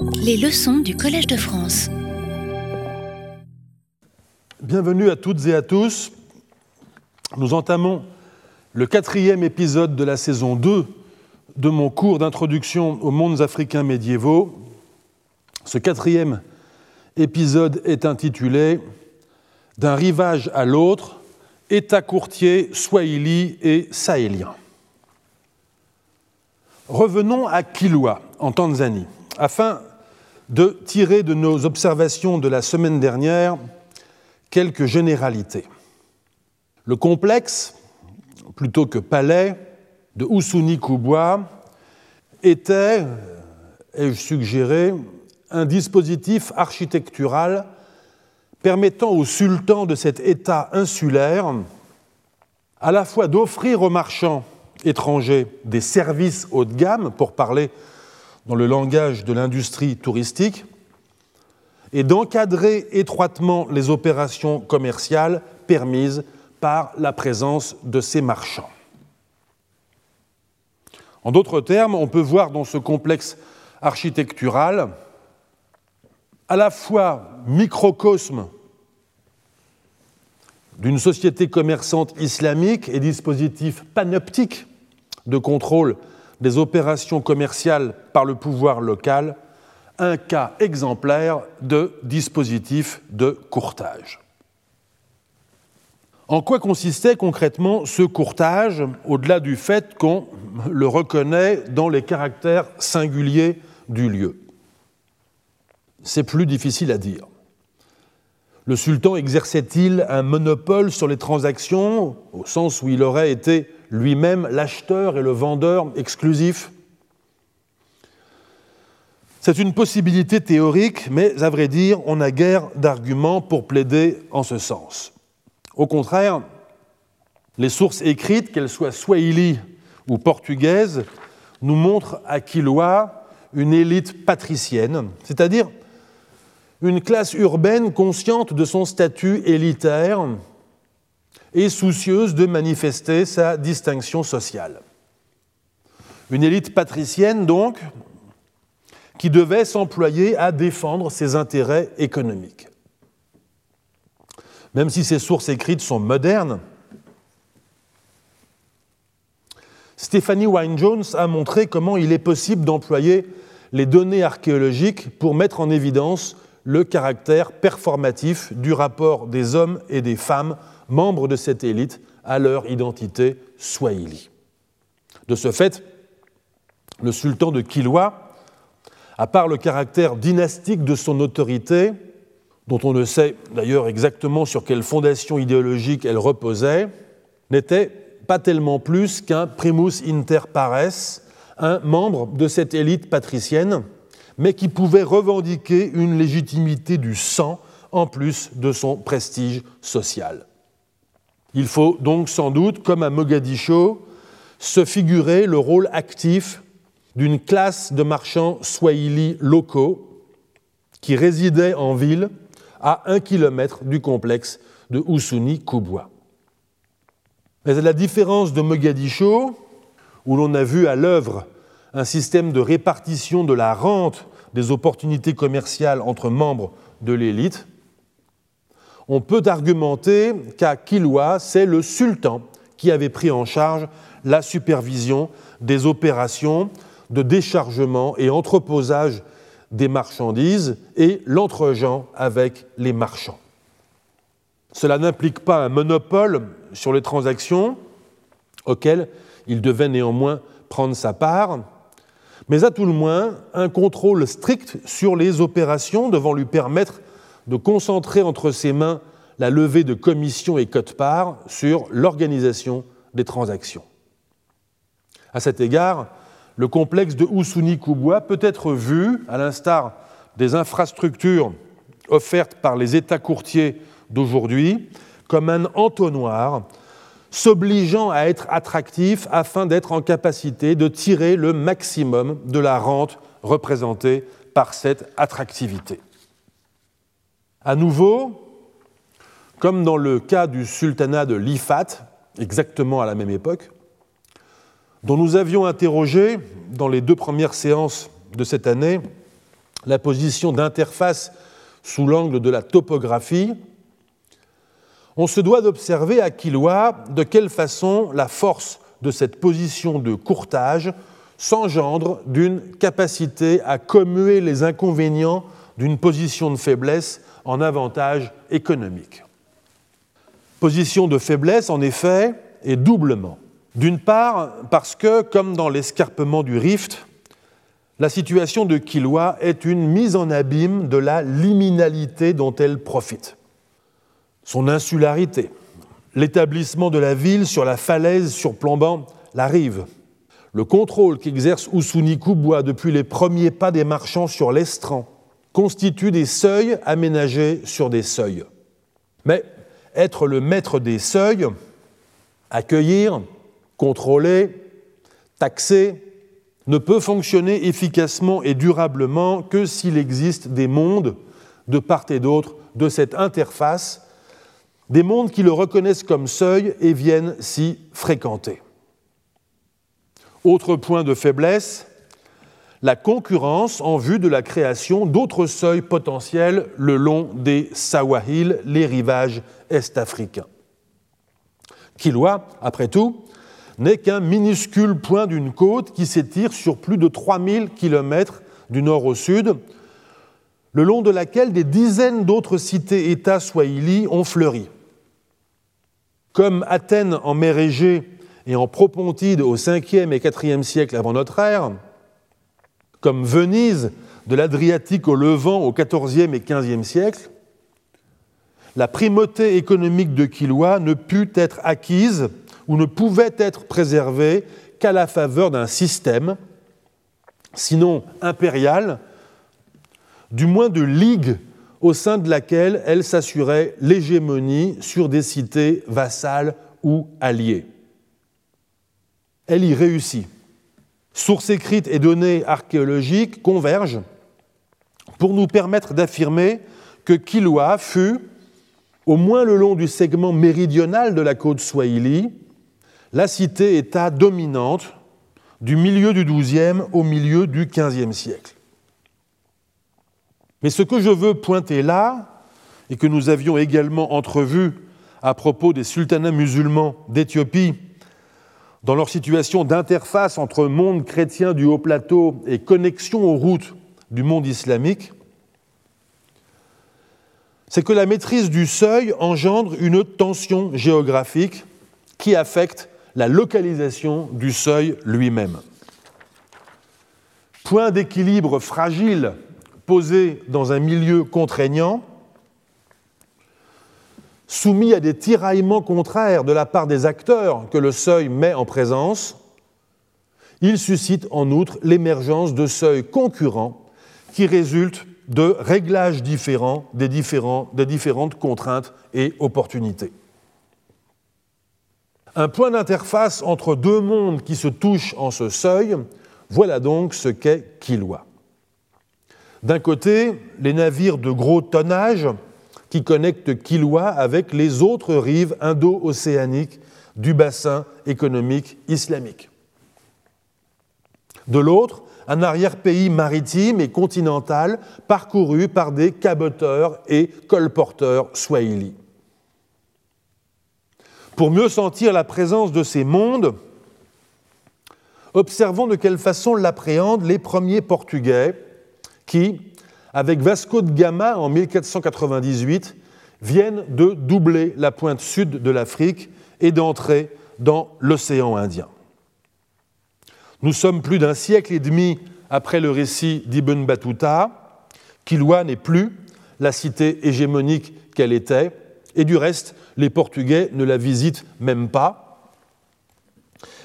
Les leçons du Collège de France. Bienvenue à toutes et à tous. Nous entamons le quatrième épisode de la saison 2 de mon cours d'introduction aux mondes africains médiévaux. Ce quatrième épisode est intitulé D'un rivage à l'autre, État courtier, swahili et sahélien. Revenons à Kilwa, en Tanzanie, afin de tirer de nos observations de la semaine dernière quelques généralités. Le complexe, plutôt que palais, de Oussouni Kubwa était, ai-je suggéré, un dispositif architectural permettant au sultan de cet État insulaire à la fois d'offrir aux marchands étrangers des services haut de gamme, pour parler dans le langage de l'industrie touristique, et d'encadrer étroitement les opérations commerciales permises par la présence de ces marchands. En d'autres termes, on peut voir dans ce complexe architectural à la fois microcosme d'une société commerçante islamique et dispositif panoptique de contrôle des opérations commerciales par le pouvoir local, un cas exemplaire de dispositif de courtage. En quoi consistait concrètement ce courtage, au-delà du fait qu'on le reconnaît dans les caractères singuliers du lieu? C'est plus difficile à dire. Le sultan exerçait-il un monopole sur les transactions, au sens où il aurait été lui-même l'acheteur et le vendeur exclusif C'est une possibilité théorique, mais à vrai dire, on n'a guère d'arguments pour plaider en ce sens. Au contraire, les sources écrites, qu'elles soient swahili ou portugaises, nous montrent à Quiloa une élite patricienne, c'est-à-dire une classe urbaine consciente de son statut élitaire et soucieuse de manifester sa distinction sociale. Une élite patricienne, donc, qui devait s'employer à défendre ses intérêts économiques. Même si ces sources écrites sont modernes, Stephanie Wynne-Jones a montré comment il est possible d'employer les données archéologiques pour mettre en évidence le caractère performatif du rapport des hommes et des femmes membres de cette élite à leur identité swahili. De ce fait, le sultan de Kilwa, à part le caractère dynastique de son autorité, dont on ne sait d'ailleurs exactement sur quelle fondation idéologique elle reposait, n'était pas tellement plus qu'un primus inter pares, un membre de cette élite patricienne, mais qui pouvait revendiquer une légitimité du sang en plus de son prestige social. Il faut donc sans doute, comme à Mogadiscio, se figurer le rôle actif d'une classe de marchands swahili locaux qui résidaient en ville à un kilomètre du complexe de Oussouni Kubwa. Mais à la différence de Mogadiscio, où l'on a vu à l'œuvre un système de répartition de la rente des opportunités commerciales entre membres de l'élite, on peut argumenter qu'à Kilwa, c'est le sultan qui avait pris en charge la supervision des opérations de déchargement et entreposage des marchandises et l'entregent avec les marchands. Cela n'implique pas un monopole sur les transactions auxquelles il devait néanmoins prendre sa part, mais à tout le moins un contrôle strict sur les opérations devant lui permettre de concentrer entre ses mains la levée de commissions et cotes-parts sur l'organisation des transactions. À cet égard, le complexe de Oussouni-Kouboua peut être vu, à l'instar des infrastructures offertes par les États courtiers d'aujourd'hui, comme un entonnoir s'obligeant à être attractif afin d'être en capacité de tirer le maximum de la rente représentée par cette attractivité. À nouveau, comme dans le cas du sultanat de l'Ifat, exactement à la même époque, dont nous avions interrogé dans les deux premières séances de cette année la position d'interface sous l'angle de la topographie, on se doit d'observer à Kilwa de quelle façon la force de cette position de courtage s'engendre d'une capacité à commuer les inconvénients d'une position de faiblesse en avantage économique. Position de faiblesse, en effet, est doublement. D'une part, parce que, comme dans l'escarpement du rift, la situation de Kilwa est une mise en abîme de la liminalité dont elle profite son insularité, l'établissement de la ville sur la falaise surplombant la rive, le contrôle qu'exerce Usuniku depuis les premiers pas des marchands sur l'estran, constituent des seuils aménagés sur des seuils. Mais être le maître des seuils, accueillir, contrôler, taxer, ne peut fonctionner efficacement et durablement que s'il existe des mondes de part et d'autre de cette interface des mondes qui le reconnaissent comme seuil et viennent s'y fréquenter. Autre point de faiblesse, la concurrence en vue de la création d'autres seuils potentiels le long des Sawahil, les rivages est-africains. Kilwa, après tout, n'est qu'un minuscule point d'une côte qui s'étire sur plus de 3000 km du nord au sud, le long de laquelle des dizaines d'autres cités-États swahili ont fleuri comme Athènes en mer Égée et en Propontide au 5e et 4e siècle avant notre ère, comme Venise de l'Adriatique au Levant au 14e et 15e siècle, la primauté économique de Kilwa ne put être acquise ou ne pouvait être préservée qu'à la faveur d'un système, sinon impérial, du moins de ligue au sein de laquelle elle s'assurait l'hégémonie sur des cités vassales ou alliées. Elle y réussit. Sources écrites et données archéologiques convergent pour nous permettre d'affirmer que Kilwa fut, au moins le long du segment méridional de la côte Swahili, la cité-État dominante du milieu du XIIe au milieu du XVe siècle. Mais ce que je veux pointer là, et que nous avions également entrevu à propos des sultanats musulmans d'Éthiopie, dans leur situation d'interface entre monde chrétien du haut plateau et connexion aux routes du monde islamique, c'est que la maîtrise du seuil engendre une tension géographique qui affecte la localisation du seuil lui-même. Point d'équilibre fragile posé dans un milieu contraignant, soumis à des tiraillements contraires de la part des acteurs que le seuil met en présence, il suscite en outre l'émergence de seuils concurrents qui résultent de réglages différents des, différentes contraintes et opportunités. Un point d'interface entre deux mondes qui se touchent en ce seuil, voilà donc ce qu'est Kilwa. D'un côté, les navires de gros tonnage qui connectent Kilwa avec les autres rives indo-océaniques du bassin économique islamique. De l'autre, un arrière-pays maritime et continental parcouru par des caboteurs et colporteurs swahili. Pour mieux sentir la présence de ces mondes, observons de quelle façon l'appréhendent les premiers Portugais qui, avec Vasco de Gama en 1498, viennent de doubler la pointe sud de l'Afrique et d'entrer dans l'océan Indien. Nous sommes plus d'un siècle et demi après le récit d'Ibn Battuta. Kilwa n'est plus la cité hégémonique qu'elle était, et du reste, les Portugais ne la visitent même pas.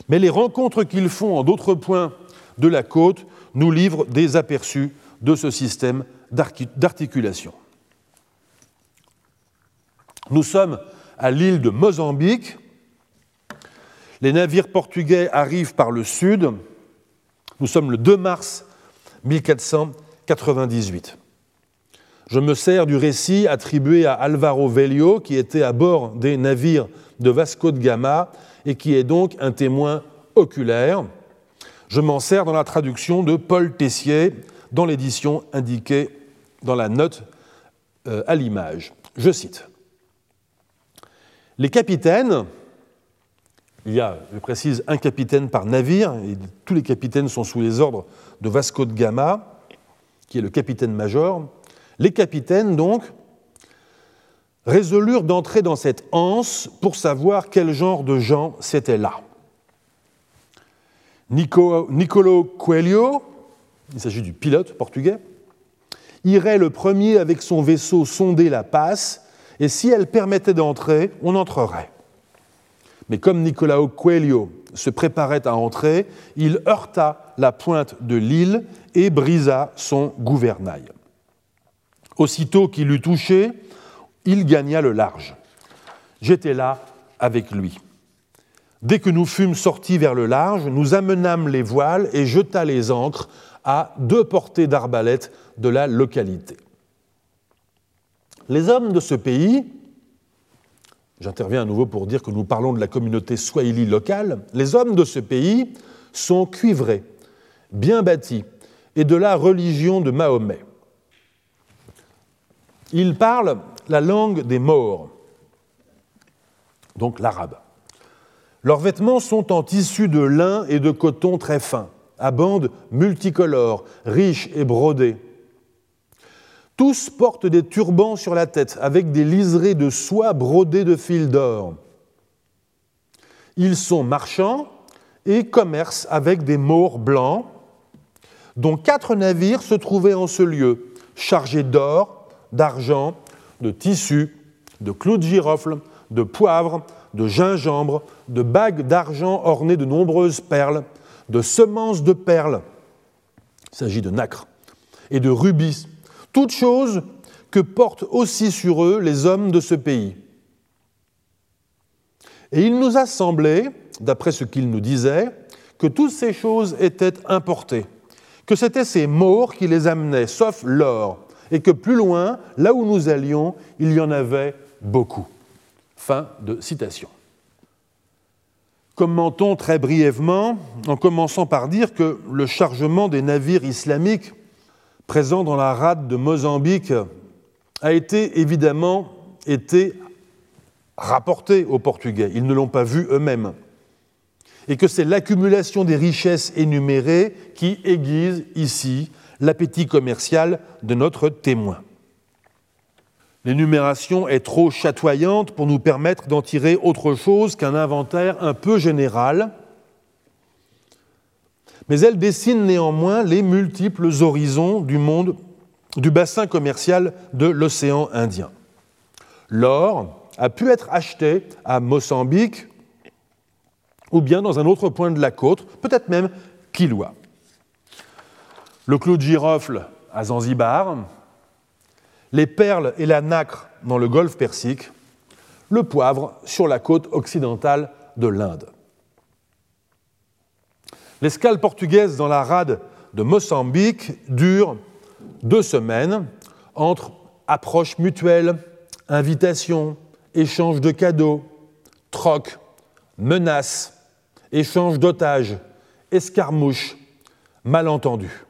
Mais les rencontres qu'ils font en d'autres points de la côte nous livrent des aperçus de ce système d'articulation. Nous sommes à l'île de Mozambique. Les navires portugais arrivent par le sud. Nous sommes le 2 mars 1498. Je me sers du récit attribué à Alvaro Velho, qui était à bord des navires de Vasco de Gama et qui est donc un témoin oculaire. Je m'en sers dans la traduction de Paul Tessier dans l'édition indiquée dans la note euh, à l'image. Je cite. Les capitaines, il y a, je précise, un capitaine par navire, et tous les capitaines sont sous les ordres de Vasco de Gama, qui est le capitaine-major. Les capitaines, donc, résolurent d'entrer dans cette anse pour savoir quel genre de gens c'était là. Niccolo Coelho, il s'agit du pilote portugais, irait le premier avec son vaisseau sonder la passe, et si elle permettait d'entrer, on entrerait. Mais comme Nicolao Coelho se préparait à entrer, il heurta la pointe de l'île et brisa son gouvernail. Aussitôt qu'il eut touché, il gagna le large. J'étais là avec lui. Dès que nous fûmes sortis vers le large, nous amenâmes les voiles et jeta les ancres à deux portées d'arbalète de la localité. Les hommes de ce pays, j'interviens à nouveau pour dire que nous parlons de la communauté swahili locale, les hommes de ce pays sont cuivrés, bien bâtis, et de la religion de Mahomet. Ils parlent la langue des morts, donc l'arabe. Leurs vêtements sont en tissu de lin et de coton très fin, à bandes multicolores, riches et brodées. Tous portent des turbans sur la tête avec des liserés de soie brodés de fils d'or. Ils sont marchands et commercent avec des maures blancs, dont quatre navires se trouvaient en ce lieu, chargés d'or, d'argent, de tissus, de clous de girofle, de poivre, de gingembre, de bagues d'argent ornées de nombreuses perles, de semences de perles, il s'agit de nacre, et de rubis, toutes choses que portent aussi sur eux les hommes de ce pays. Et il nous a semblé, d'après ce qu'il nous disait, que toutes ces choses étaient importées, que c'étaient ces morts qui les amenaient, sauf l'or, et que plus loin, là où nous allions, il y en avait beaucoup. Fin de citation. Commentons très brièvement, en commençant par dire que le chargement des navires islamiques présents dans la rade de Mozambique a été évidemment été rapporté aux Portugais. Ils ne l'ont pas vu eux-mêmes. Et que c'est l'accumulation des richesses énumérées qui aiguise ici l'appétit commercial de notre témoin. L'énumération est trop chatoyante pour nous permettre d'en tirer autre chose qu'un inventaire un peu général, mais elle dessine néanmoins les multiples horizons du monde, du bassin commercial de l'océan Indien. L'or a pu être acheté à Mozambique ou bien dans un autre point de la côte, peut-être même Kilwa. Le clou de girofle à Zanzibar, les perles et la nacre dans le golfe Persique, le poivre sur la côte occidentale de l'Inde. L'escale portugaise dans la rade de Mozambique dure deux semaines entre approche mutuelle, invitation, échange de cadeaux, troc, menaces, échange d'otages, escarmouches, malentendus.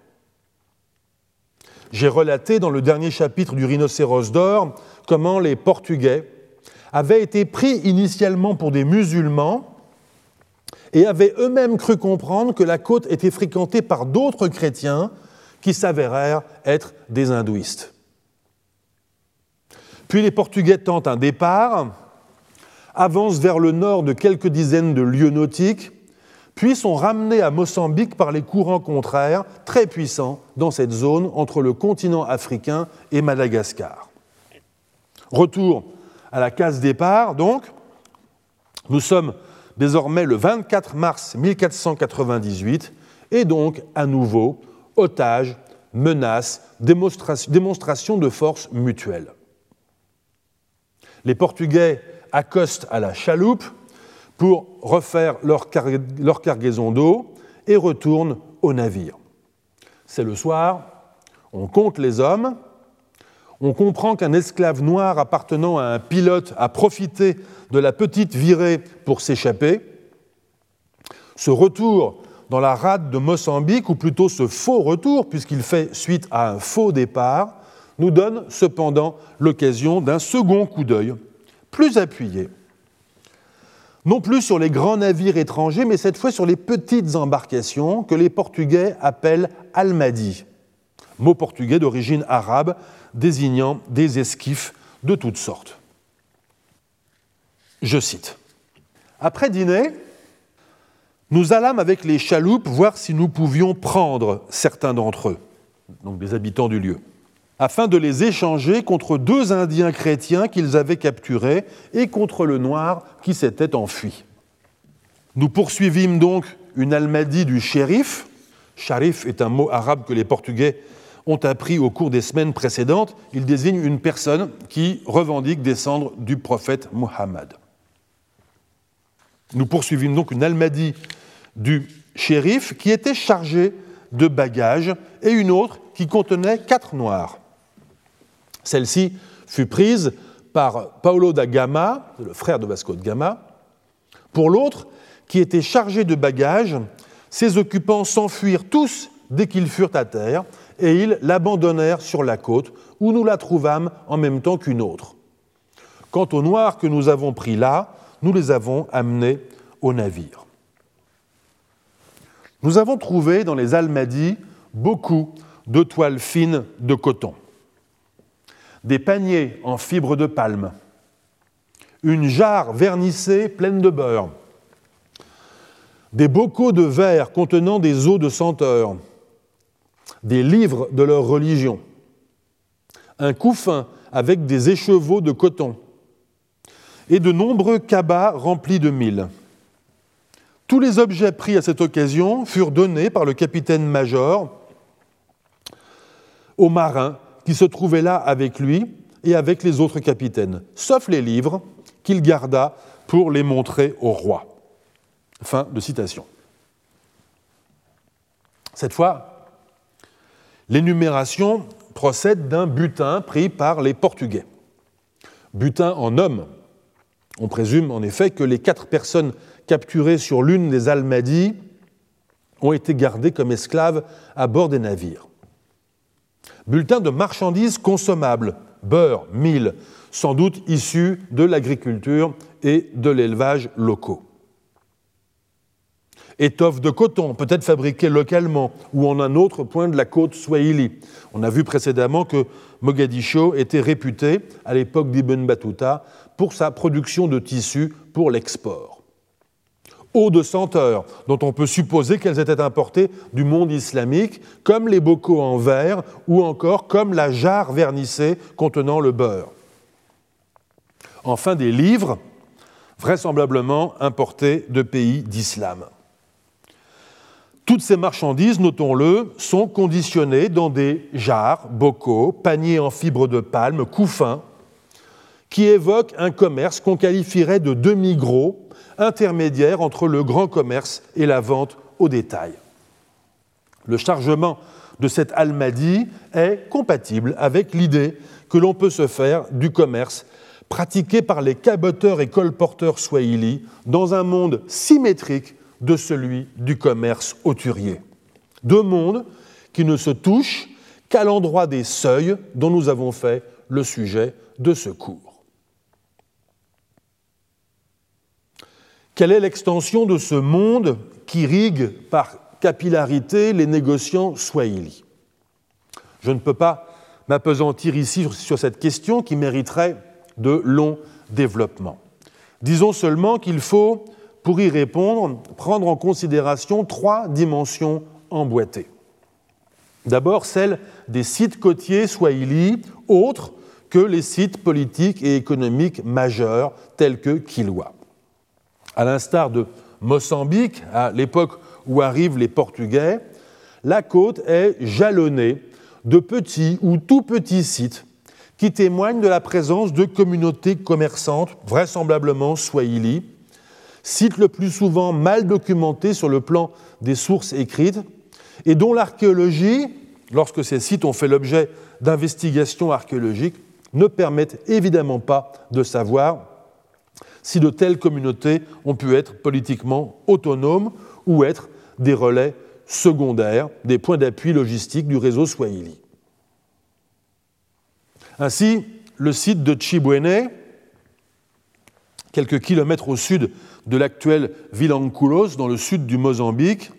J'ai relaté dans le dernier chapitre du Rhinocéros d'or comment les Portugais avaient été pris initialement pour des musulmans et avaient eux-mêmes cru comprendre que la côte était fréquentée par d'autres chrétiens qui s'avérèrent être des hindouistes. Puis les Portugais tentent un départ, avancent vers le nord de quelques dizaines de lieues nautiques puis sont ramenés à Mozambique par les courants contraires, très puissants dans cette zone entre le continent africain et Madagascar. Retour à la case départ, donc, nous sommes désormais le 24 mars 1498, et donc à nouveau otages, menaces, démonstrations de force mutuelle. Les Portugais accostent à la chaloupe, pour refaire leur, cargaison d'eau et retournent au navire. C'est le soir, on compte les hommes, on comprend qu'un esclave noir appartenant à un pilote a profité de la petite virée pour s'échapper. Ce retour dans la rade de Mozambique, ou plutôt ce faux retour, puisqu'il fait suite à un faux départ, nous donne cependant l'occasion d'un second coup d'œil, plus appuyé, non plus sur les grands navires étrangers, mais cette fois sur les petites embarcations que les Portugais appellent almadi, mot portugais d'origine arabe désignant des esquifs de toutes sortes. Je cite. Après dîner, nous allâmes avec les chaloupes voir si nous pouvions prendre certains d'entre eux, donc des habitants du lieu, afin de les échanger contre deux Indiens chrétiens qu'ils avaient capturés et contre le noir qui s'était enfui. Nous poursuivîmes donc une almadie du shérif. Sharif est un mot arabe que les Portugais ont appris au cours des semaines précédentes. Il désigne une personne qui revendique descendre du prophète Muhammad. Nous poursuivîmes donc une almadie du shérif qui était chargé de bagages et une autre qui contenait quatre noirs. Celle-ci fut prise par Paulo da Gama, le frère de Vasco de Gama. Pour l'autre, qui était chargé de bagages, ses occupants s'enfuirent tous dès qu'ils furent à terre et ils l'abandonnèrent sur la côte où nous la trouvâmes en même temps qu'une autre. Quant aux noirs que nous avons pris là, nous les avons amenés au navire. Nous avons trouvé dans les Almadies beaucoup de toiles fines de coton, des paniers en fibre de palme, une jarre vernissée pleine de beurre, des bocaux de verre contenant des eaux de senteur, des livres de leur religion, un couffin avec des écheveaux de coton. Et de nombreux cabas remplis de mille. Tous les objets pris à cette occasion furent donnés par le capitaine-major aux marins qui se trouvaient là avec lui et avec les autres capitaines, sauf les livres qu'il garda pour les montrer au roi. Fin de citation. Cette fois, l'énumération procède d'un butin pris par les Portugais. Butin en homme. On présume en effet que les quatre personnes capturés sur l'une des Almadies ont été gardés comme esclaves à bord des navires. Bulletin de marchandises consommables, beurre, mille, sans doute issus de l'agriculture et de l'élevage locaux. Étoffe de coton, peut-être fabriquée localement ou en un autre point de la côte Swahili. On a vu précédemment que Mogadiscio était réputé, à l'époque d'Ibn Battuta, pour sa production de tissus pour l'export eau de senteur, dont on peut supposer qu'elles étaient importées du monde islamique, comme les bocaux en verre ou encore comme la jarre vernissée contenant le beurre. Enfin, des livres, vraisemblablement importés de pays d'islam. Toutes ces marchandises, notons-le, sont conditionnées dans des jarres, bocaux, paniers en fibre de palme, couffins, qui évoquent un commerce qu'on qualifierait de demi-gros intermédiaire entre le grand commerce et la vente au détail. Le chargement de cette almadie est compatible avec l'idée que l'on peut se faire du commerce pratiqué par les caboteurs et colporteurs swahili dans un monde symétrique de celui du commerce auturier. Deux mondes qui ne se touchent qu'à l'endroit des seuils dont nous avons fait le sujet de ce cours. Quelle est l'extension de ce monde qui rigue par capillarité les négociants swahili? Je ne peux pas m'apesantir ici sur cette question qui mériterait de longs développements. Disons seulement qu'il faut, pour y répondre, prendre en considération trois dimensions emboîtées. D'abord celle des sites côtiers swahili, autres que les sites politiques et économiques majeurs tels que Kilwa. À l'instar de Mozambique, à l'époque où arrivent les Portugais, la côte est jalonnée de petits ou tout petits sites qui témoignent de la présence de communautés commerçantes, vraisemblablement swahili, sites le plus souvent mal documentés sur le plan des sources écrites, et dont l'archéologie, lorsque ces sites ont fait l'objet d'investigations archéologiques, ne permettent évidemment pas de savoir si de telles communautés ont pu être politiquement autonomes ou être des relais secondaires, des points d'appui logistique du réseau Swahili. Ainsi, le site de Chibwene, quelques kilomètres au sud de l'actuelle Vilanculos, dans le sud du Mozambique,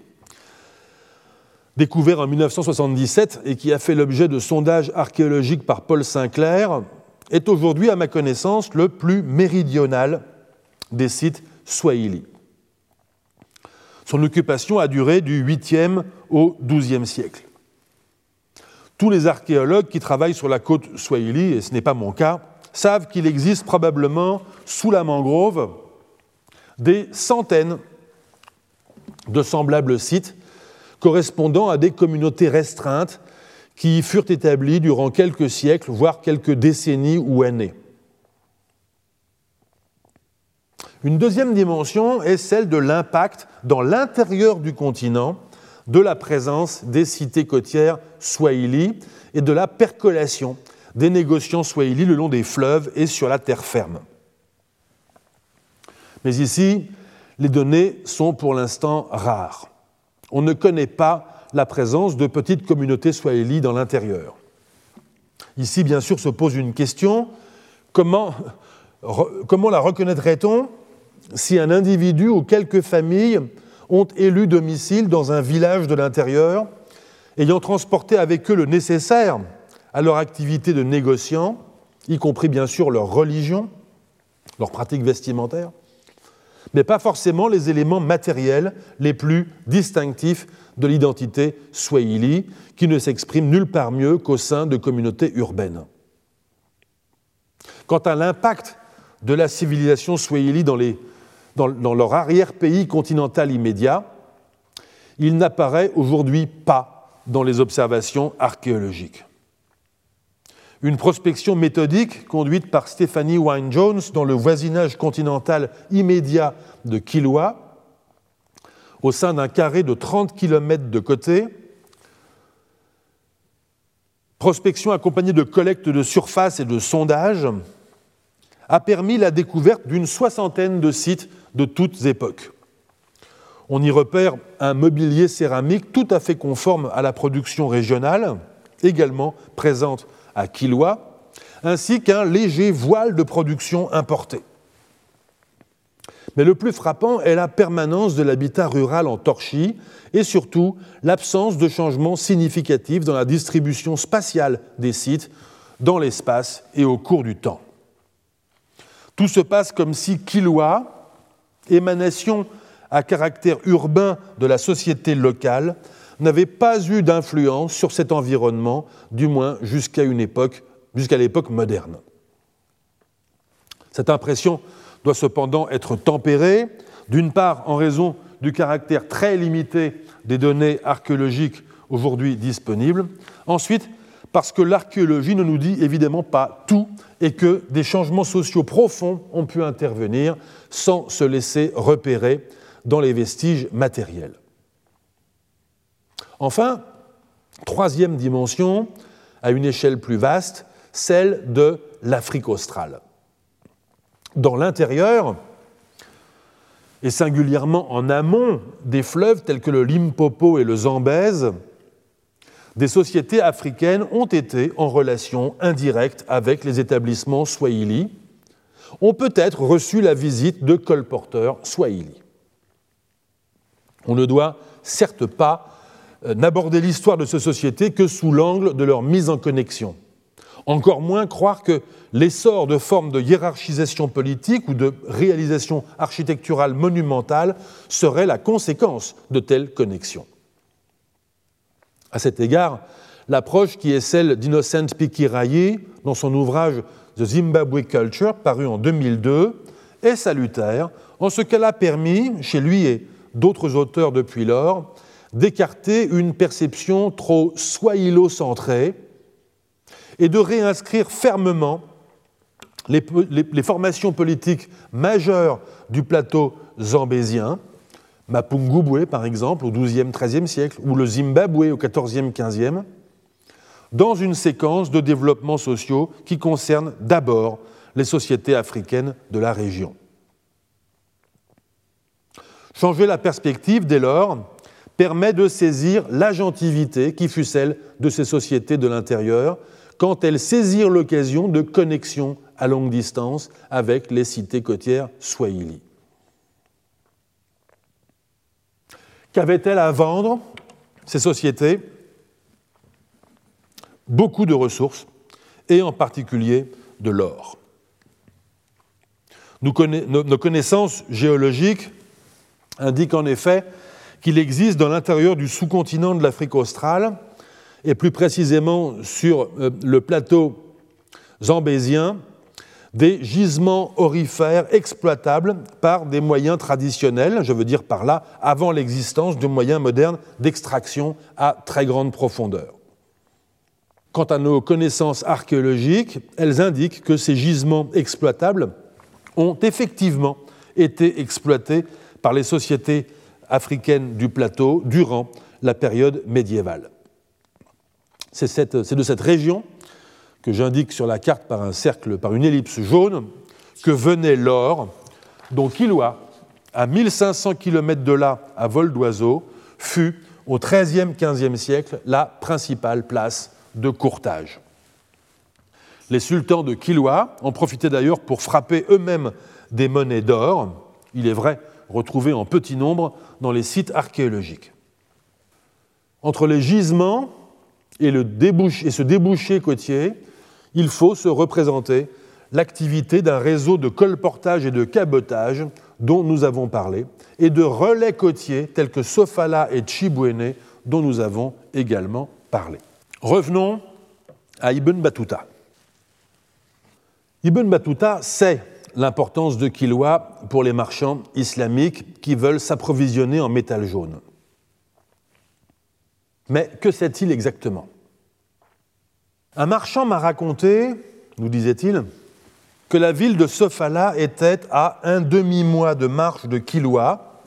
découvert en 1977 et qui a fait l'objet de sondages archéologiques par Paul Sinclair, est aujourd'hui, à ma connaissance, le plus méridional des sites swahili. Son occupation a duré du 8e au 12e siècle. Tous les archéologues qui travaillent sur la côte swahili, et ce n'est pas mon cas, savent qu'il existe probablement sous la mangrove des centaines de semblables sites correspondant à des communautés restreintes qui furent établies durant quelques siècles, voire quelques décennies ou années. Une deuxième dimension est celle de l'impact dans l'intérieur du continent de la présence des cités côtières swahili et de la percolation des négociants swahili le long des fleuves et sur la terre ferme. Mais ici, les données sont pour l'instant rares. On ne connaît pas la présence de petites communautés swahili dans l'intérieur. Ici, bien sûr, se pose une question comment, la reconnaîtrait-on? Si un individu ou quelques familles ont élu domicile dans un village de l'intérieur, ayant transporté avec eux le nécessaire à leur activité de négociant, y compris bien sûr leur religion, leur pratique vestimentaire, mais pas forcément les éléments matériels les plus distinctifs de l'identité swahili, qui ne s'exprime nulle part mieux qu'au sein de communautés urbaines. Quant à l'impact de la civilisation swahili dans les dans, leur arrière-pays continental immédiat, il n'apparaît aujourd'hui pas dans les observations archéologiques. Une prospection méthodique conduite par Stephanie Wynne-Jones dans le voisinage continental immédiat de Kilwa, au sein d'un carré de 30 km de côté, prospection accompagnée de collectes de surface et de sondages, a permis la découverte d'une soixantaine de sites de toutes époques. On y repère un mobilier céramique tout à fait conforme à la production régionale, également présente à Kilwa, ainsi qu'un léger voile de production importé. Mais le plus frappant est la permanence de l'habitat rural en torchis et surtout l'absence de changements significatifs dans la distribution spatiale des sites dans l'espace et au cours du temps. Tout se passe comme si Kilwa, émanation à caractère urbain de la société locale, n'avait pas eu d'influence sur cet environnement, du moins jusqu'à l'époque moderne. Cette impression doit cependant être tempérée, d'une part en raison du caractère très limité des données archéologiques aujourd'hui disponibles, ensuite parce que l'archéologie ne nous dit évidemment pas tout et que des changements sociaux profonds ont pu intervenir sans se laisser repérer dans les vestiges matériels. Enfin, troisième dimension, à une échelle plus vaste, celle de l'Afrique australe. Dans l'intérieur, et singulièrement en amont des fleuves tels que le Limpopo et le Zambèze, des sociétés africaines ont été en relation indirecte avec les établissements swahili, ont peut-être reçu la visite de colporteurs swahili. On ne doit certes pas euh, n'aborder l'histoire de ces sociétés que sous l'angle de leur mise en connexion. Encore moins croire que l'essor de formes de hiérarchisation politique ou de réalisation architecturale monumentale serait la conséquence de telles connexions. À cet égard, l'approche qui est celle d'Innocent Pikiraye dans son ouvrage The Zimbabwe Culture, paru en 2002, est salutaire en ce qu'elle a permis, chez lui et d'autres auteurs depuis lors, d'écarter une perception trop swahilo-centrée et de réinscrire fermement les, formations politiques majeures du plateau zambésien, Mapungubwe, par exemple, au XIIe, XIIIe siècle, ou le Zimbabwe au XIVe, XVe, dans une séquence de développements sociaux qui concerne d'abord les sociétés africaines de la région. Changer la perspective, dès lors, permet de saisir l'agentivité qui fut celle de ces sociétés de l'intérieur quand elles saisirent l'occasion de connexions à longue distance avec les cités côtières swahili. Qu'avaient-elles à vendre, ces sociétés? Beaucoup de ressources, et en particulier de l'or. Nos connaissances géologiques indiquent en effet qu'il existe dans l'intérieur du sous-continent de l'Afrique australe, et plus précisément sur euh, le plateau zambésien, des gisements orifères exploitables par des moyens traditionnels, je veux dire par là avant l'existence de moyens modernes d'extraction à très grande profondeur. Quant à nos connaissances archéologiques, elles indiquent que ces gisements exploitables ont effectivement été exploités par les sociétés africaines du plateau durant la période médiévale. C'est de cette région que j'indique sur la carte par un cercle, par une ellipse jaune, que venait l'or, dont Kilwa, à 1500 km de là, à vol d'oiseau, fut, au XIIIe, XVe siècle, la principale place de courtage. Les sultans de Kilwa en profitaient d'ailleurs pour frapper eux-mêmes des monnaies d'or, il est vrai, retrouvées en petit nombre dans les sites archéologiques. Entre les gisements et, le et ce débouché côtier, il faut se représenter l'activité d'un réseau de colportage et de cabotage dont nous avons parlé, et de relais côtiers tels que Sofala et Chibouene dont nous avons également parlé. Revenons à Ibn Battuta. Ibn Battuta sait l'importance de Kilwa pour les marchands islamiques qui veulent s'approvisionner en métal jaune. Mais que sait-il exactement? Un marchand m'a raconté, nous disait-il, que la ville de Sofala était à un demi-mois de marche de Kilwa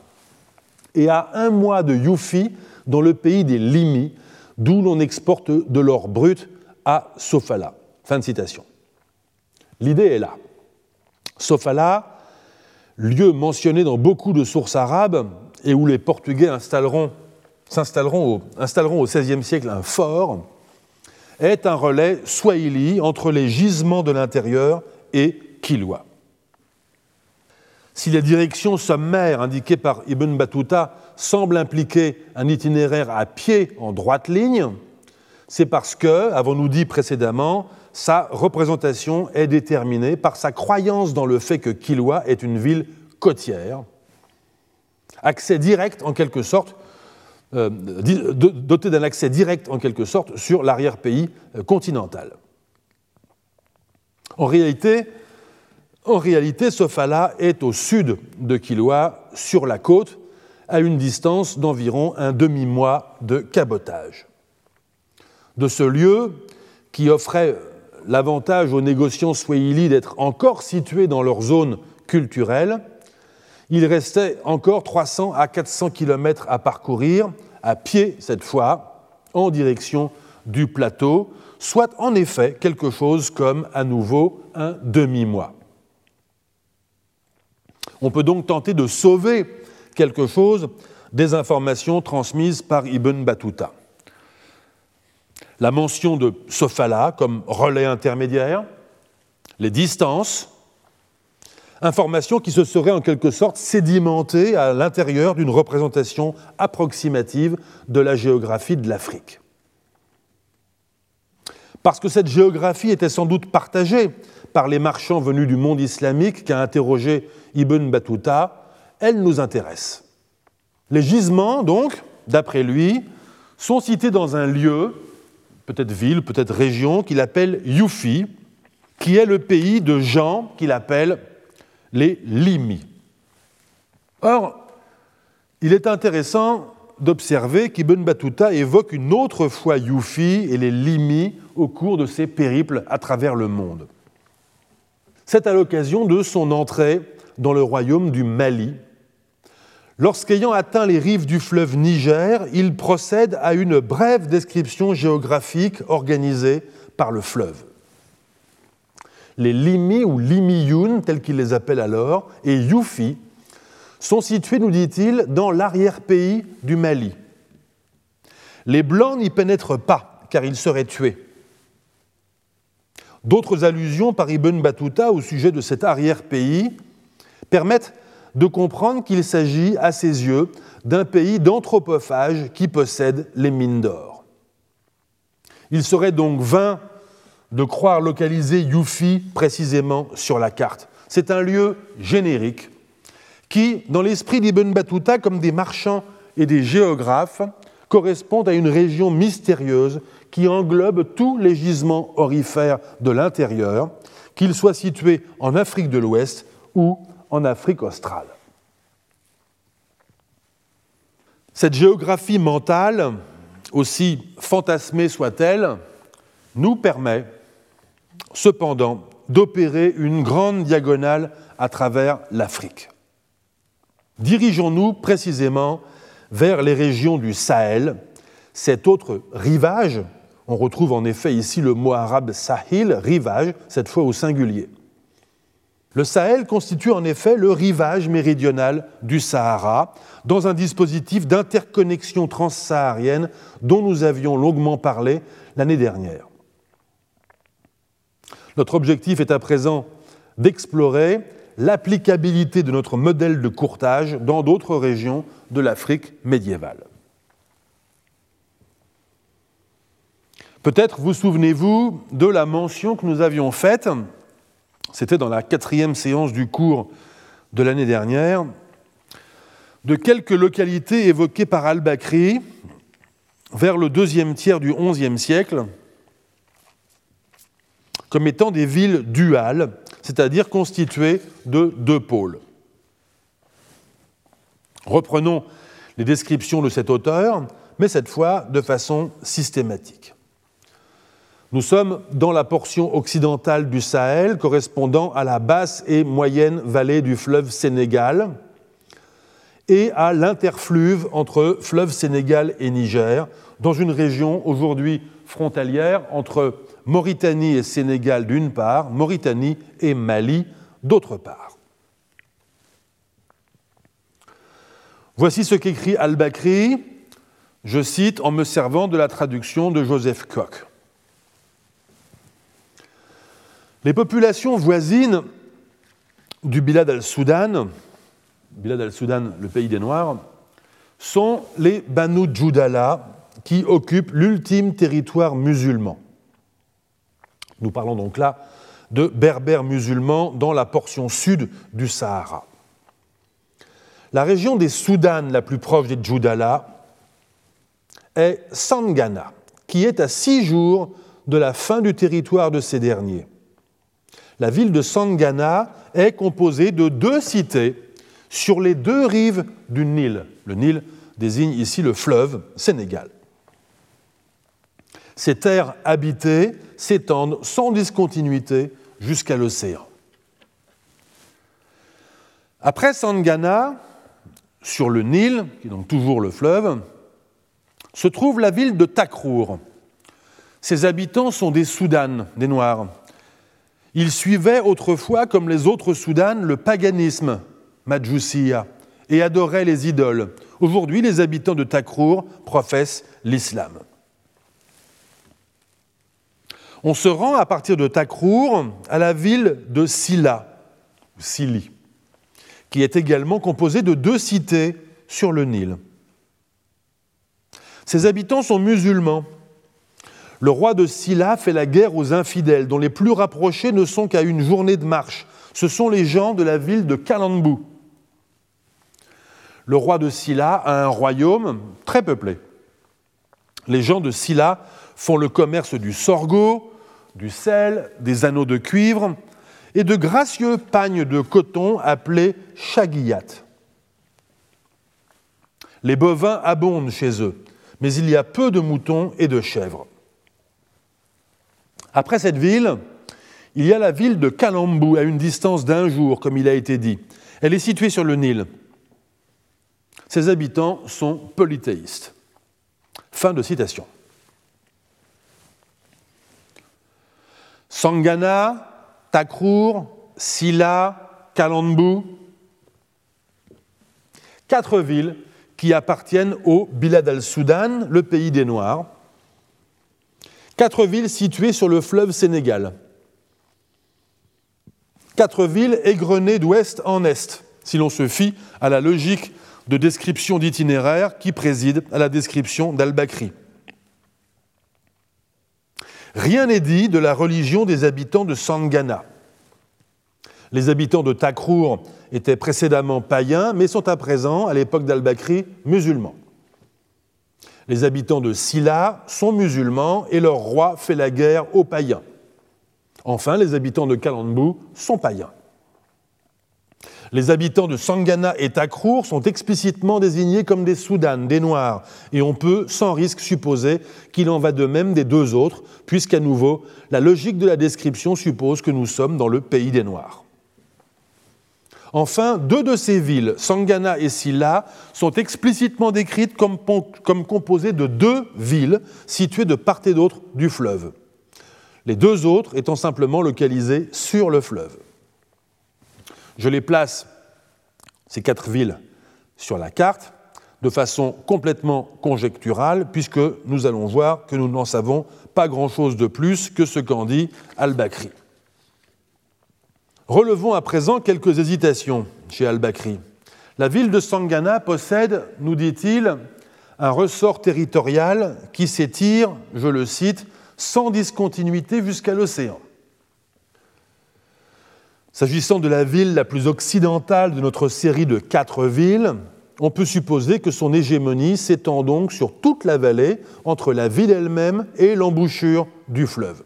et à un mois de Yufi, dans le pays des Limi, d'où l'on exporte de l'or brut à Sofala. Fin de citation. L'idée est là. Sofala, lieu mentionné dans beaucoup de sources arabes et où les Portugais installeront au XVIe siècle un fort, est un relais swahili entre les gisements de l'intérieur et Kilwa. Si la direction sommaire indiquée par Ibn Battuta semble impliquer un itinéraire à pied en droite ligne, c'est parce que, avons-nous dit précédemment, sa représentation est déterminée par sa croyance dans le fait que Kilwa est une ville côtière, accès direct en quelque sorte euh, doté d'un accès direct en quelque sorte sur l'arrière-pays euh, continental. En réalité, en réalité, Sofala est au sud de Kilwa, sur la côte, à une distance d'environ un demi-mois de cabotage. De ce lieu, qui offrait l'avantage aux négociants swahili d'être encore situés dans leur zone culturelle, il restait encore 300 à 400 km à parcourir, à pied cette fois, en direction du plateau, soit en effet quelque chose comme à nouveau un demi-mois. On peut donc tenter de sauver quelque chose des informations transmises par Ibn Battuta. La mention de Sofala comme relais intermédiaire, les distances, information qui se serait en quelque sorte sédimentée à l'intérieur d'une représentation approximative de la géographie de l'Afrique. Parce que cette géographie était sans doute partagée par les marchands venus du monde islamique qu'a interrogé Ibn Battuta, elle nous intéresse. Les gisements, donc, d'après lui, sont cités dans un lieu, peut-être ville, peut-être région, qu'il appelle Yufi, qui est le pays de gens qu'il appelle les Limi. Or, il est intéressant d'observer qu'Ibn Battuta évoque une autre fois Yufi et les Limi au cours de ses périples à travers le monde. C'est à l'occasion de son entrée dans le royaume du Mali. Lorsqu'ayant atteint les rives du fleuve Niger, il procède à une brève description géographique organisée par le fleuve les Limi ou Limiyun, tels qu'il les appelle alors, et Yufi, sont situés, nous dit-il, dans l'arrière-pays du Mali, Les Blancs n'y pénètrent pas, car ils seraient tués. D'autres allusions par Ibn Battuta au sujet de cet arrière-pays permettent de comprendre qu'il s'agit, à ses yeux, d'un pays d'anthropophages qui possède les mines d'or. Il serait donc vain de croire localiser Yufi précisément sur la carte. C'est un lieu générique qui, dans l'esprit d'Ibn Battuta, comme des marchands et des géographes, correspond à une région mystérieuse qui englobe tous les gisements orifères de l'intérieur, qu'ils soient situés en Afrique de l'Ouest ou en Afrique australe. Cette géographie mentale, aussi fantasmée soit-elle, nous permet cependant d'opérer une grande diagonale à travers l'Afrique. Dirigeons-nous précisément vers les régions du Sahel, cet autre rivage, on retrouve en effet ici le mot arabe sahil, rivage, cette fois au singulier. Le Sahel constitue en effet le rivage méridional du Sahara, dans un dispositif d'interconnexion transsaharienne dont nous avions longuement parlé l'année dernière. Notre objectif est à présent d'explorer l'applicabilité de notre modèle de courtage dans d'autres régions de l'Afrique médiévale. Peut-être vous souvenez-vous de la mention que nous avions faite, c'était dans la quatrième séance du cours de l'année dernière, de quelques localités évoquées par Al-Bakri vers le deuxième tiers du XIe siècle comme étant des villes duales, c'est-à-dire constituées de deux pôles. Reprenons les descriptions de cet auteur, mais cette fois de façon systématique. Nous sommes dans la portion occidentale du Sahel correspondant à la basse et moyenne vallée du fleuve Sénégal et à l'interfluve entre fleuve Sénégal et Niger, dans une région aujourd'hui frontalière entre Mauritanie et Sénégal d'une part, Mauritanie et Mali d'autre part. Voici ce qu'écrit Al-Bakri, je cite en me servant de la traduction de Joseph Koch. Les populations voisines du Bilad al-Soudan, Bilad al-Soudan, le pays des Noirs, sont les Banu Djoudala, qui occupent l'ultime territoire musulman. Nous parlons donc là de berbères musulmans dans la portion sud du Sahara. La région des Soudanes la plus proche des Djoudala est Sangana, qui est à six jours de la fin du territoire de ces derniers. La ville de Sangana est composée de deux cités sur les deux rives du Nil. Le Nil désigne ici le fleuve Sénégal. Ces terres habitées s'étendent sans discontinuité jusqu'à l'océan. Après Sangana, sur le Nil, qui est donc toujours le fleuve, se trouve la ville de Takrour. Ses habitants sont des Soudanes, des Noirs. Ils suivaient autrefois, comme les autres Soudanes, le paganisme, Majoussiya, et adoraient les idoles. Aujourd'hui, les habitants de Takrour professent l'islam. On se rend à partir de Takrour à la ville de Silla, Sili, qui est également composée de deux cités sur le Nil. Ses habitants sont musulmans. Le roi de Silla fait la guerre aux infidèles, dont les plus rapprochés ne sont qu'à une journée de marche. Ce sont les gens de la ville de Kalambou. Le roi de Silla a un royaume très peuplé. Les gens de Silla font le commerce du sorgho, du sel, des anneaux de cuivre et de gracieux pagnes de coton appelés chagiyat. Les bovins abondent chez eux, mais il y a peu de moutons et de chèvres. Après cette ville, il y a la ville de Kalambou, à une distance d'un jour, comme il a été dit. Elle est située sur le Nil. Ses habitants sont polythéistes. Fin de citation. Sangana, Takrour, Silla, Kalandbou. Quatre villes qui appartiennent au Bilad al-Soudan, le pays des Noirs. Quatre villes situées sur le fleuve Sénégal. Quatre villes égrenées d'ouest en est, si l'on se fie à la logique de description d'itinéraire qui préside à la description d'Al-Bakri. Rien n'est dit de la religion des habitants de Sangana. Les habitants de Takrour étaient précédemment païens, mais sont à présent, à l'époque d'Al-Bakri, musulmans. Les habitants de Silla sont musulmans et leur roi fait la guerre aux païens. Enfin, les habitants de Kalambou sont païens. Les habitants de Sangana et Takrour sont explicitement désignés comme des Soudanes, des Noirs, et on peut sans risque supposer qu'il en va de même des deux autres, puisqu'à nouveau, la logique de la description suppose que nous sommes dans le pays des Noirs. Enfin, deux de ces villes, Sangana et Silla, sont explicitement décrites comme, comme composées de deux villes situées de part et d'autre du fleuve, les deux autres étant simplement localisées sur le fleuve. Je les place, ces quatre villes, sur la carte de façon complètement conjecturale, puisque nous allons voir que nous n'en savons pas grand-chose de plus que ce qu'en dit Al-Bakri. Relevons à présent quelques hésitations chez Al-Bakri. La ville de Sangana possède, nous dit-il, un ressort territorial qui s'étire, je le cite, sans discontinuité jusqu'à l'océan. S'agissant de la ville la plus occidentale de notre série de quatre villes, on peut supposer que son hégémonie s'étend donc sur toute la vallée entre la ville elle-même et l'embouchure du fleuve.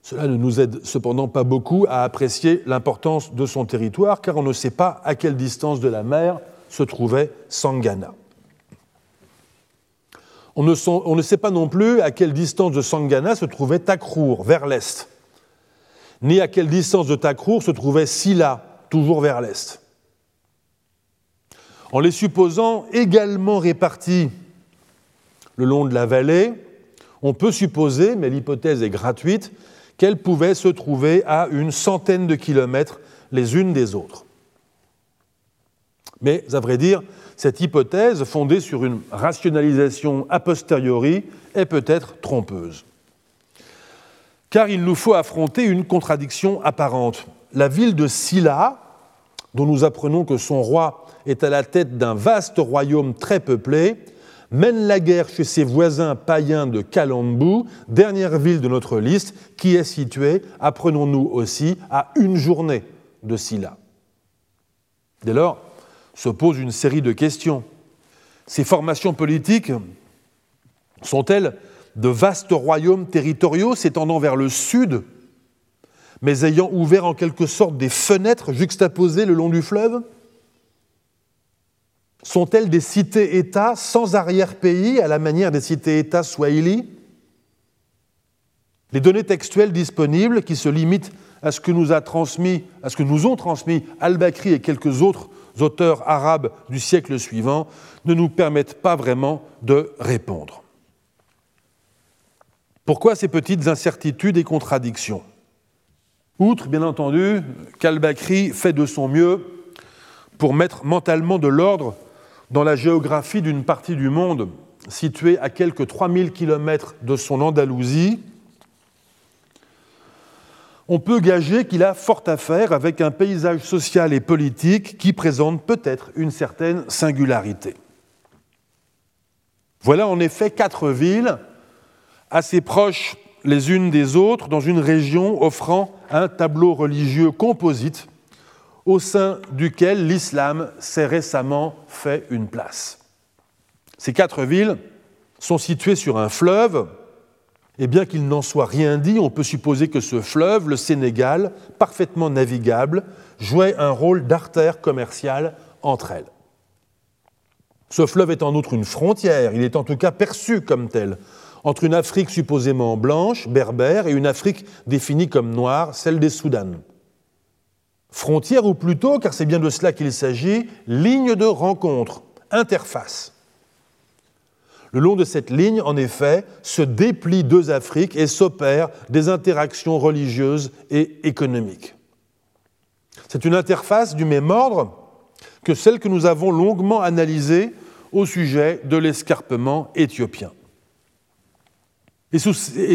Cela ne nous aide cependant pas beaucoup à apprécier l'importance de son territoire, car on ne sait pas à quelle distance de la mer se trouvait Sangana. On ne, sait pas non plus à quelle distance de Sangana se trouvait Takrour, vers l'est ni à quelle distance de Takrour se trouvait Silla, toujours vers l'est. En les supposant également répartis le long de la vallée, on peut supposer, mais l'hypothèse est gratuite, qu'elles pouvaient se trouver à une centaine de kilomètres les unes des autres. Mais, à vrai dire, cette hypothèse, fondée sur une rationalisation a posteriori, est peut-être trompeuse car il nous faut affronter une contradiction apparente. La ville de Silla, dont nous apprenons que son roi est à la tête d'un vaste royaume très peuplé, mène la guerre chez ses voisins païens de Kalambou, dernière ville de notre liste, qui est située, apprenons-nous aussi, à une journée de Silla. Dès lors, se pose une série de questions. Ces formations politiques sont-elles de vastes royaumes territoriaux s'étendant vers le sud, mais ayant ouvert en quelque sorte des fenêtres juxtaposées le long du fleuve Sont-elles des cités-États sans arrière-pays à la manière des cités-États swahili? Les données textuelles disponibles, qui se limitent à ce que nous a transmis, à ce que nous ont transmis Al-Bakri et quelques autres auteurs arabes du siècle suivant, ne nous permettent pas vraiment de répondre. Pourquoi ces petites incertitudes et contradictions? Outre, bien entendu, qu'Al-Bakri fait de son mieux pour mettre mentalement de l'ordre dans la géographie d'une partie du monde située à quelques 3000 km de son Andalousie, on peut gager qu'il a fort à faire avec un paysage social et politique qui présente peut-être une certaine singularité. Voilà en effet quatre villes assez proches les unes des autres dans une région offrant un tableau religieux composite au sein duquel l'islam s'est récemment fait une place. Ces quatre villes sont situées sur un fleuve, et bien qu'il n'en soit rien dit, on peut supposer que ce fleuve, le Sénégal, parfaitement navigable, jouait un rôle d'artère commerciale entre elles. Ce fleuve est en outre une frontière, il est en tout cas perçu comme tel, entre une Afrique supposément blanche, berbère, et une Afrique définie comme noire, celle des Soudanes. Frontière ou plutôt, car c'est bien de cela qu'il s'agit, ligne de rencontre, interface. Le long de cette ligne, en effet, se déplient deux Afriques et s'opèrent des interactions religieuses et économiques. C'est une interface du même ordre que celle que nous avons longuement analysée au sujet de l'escarpement éthiopien. Et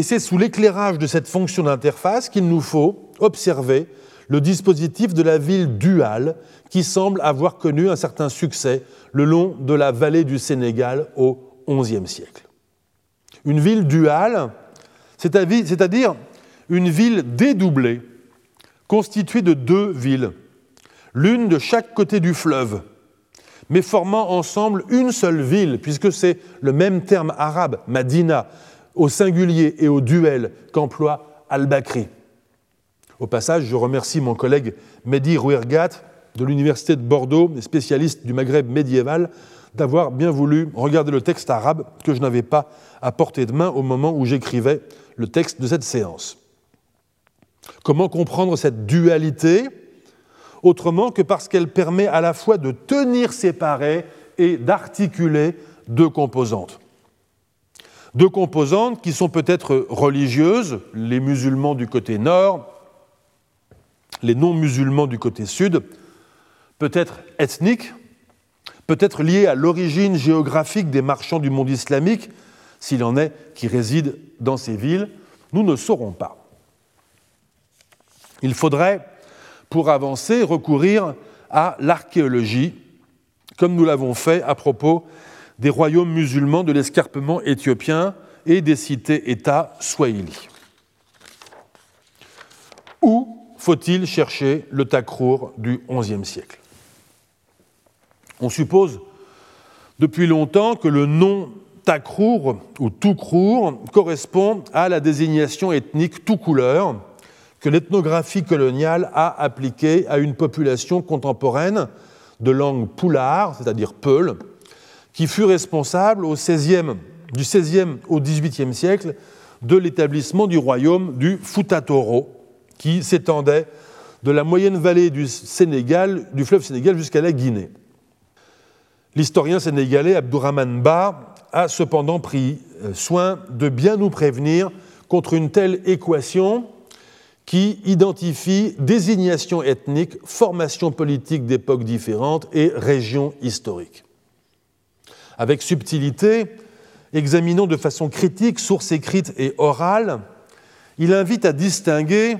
c'est sous l'éclairage de cette fonction d'interface qu'il nous faut observer le dispositif de la ville duale qui semble avoir connu un certain succès le long de la vallée du Sénégal au XIe siècle. Une ville duale, c'est-à-dire une ville dédoublée, constituée de deux villes, l'une de chaque côté du fleuve, mais formant ensemble une seule ville, puisque c'est le même terme arabe, Madina, au singulier et au duel qu'emploie Al-Bakri. Au passage, je remercie mon collègue Mehdi Rouergat de l'Université de Bordeaux, spécialiste du Maghreb médiéval, d'avoir bien voulu regarder le texte arabe que je n'avais pas à portée de main au moment où j'écrivais le texte de cette séance. Comment comprendre cette dualité autrement que parce qu'elle permet à la fois de tenir séparées et d'articuler deux composantes? Deux composantes qui sont peut-être religieuses, les musulmans du côté nord, les non-musulmans du côté sud, peut-être ethniques, peut-être liées à l'origine géographique des marchands du monde islamique, s'il en est qui résident dans ces villes, nous ne saurons pas. Il faudrait, pour avancer, recourir à l'archéologie, comme nous l'avons fait à propos des royaumes musulmans de l'escarpement éthiopien et des cités-États swahili. Où faut-il chercher le Takrour du XIe siècle? On suppose depuis longtemps que le nom Takrour ou Toukrour correspond à la désignation ethnique tout couleur que l'ethnographie coloniale a appliquée à une population contemporaine de langue poulard, c'est-à-dire peul, qui fut responsable au du XVIe au XVIIIe siècle de l'établissement du royaume du Futatoro, qui s'étendait de la moyenne vallée du, Sénégal, du fleuve Sénégal jusqu'à la Guinée. L'historien sénégalais Abdourahman Ba a cependant pris euh, soin de bien nous prévenir contre une telle équation qui identifie désignation ethnique, formation politique d'époques différentes et régions historiques. Avec subtilité, examinant de façon critique sources écrites et orales, il invite à distinguer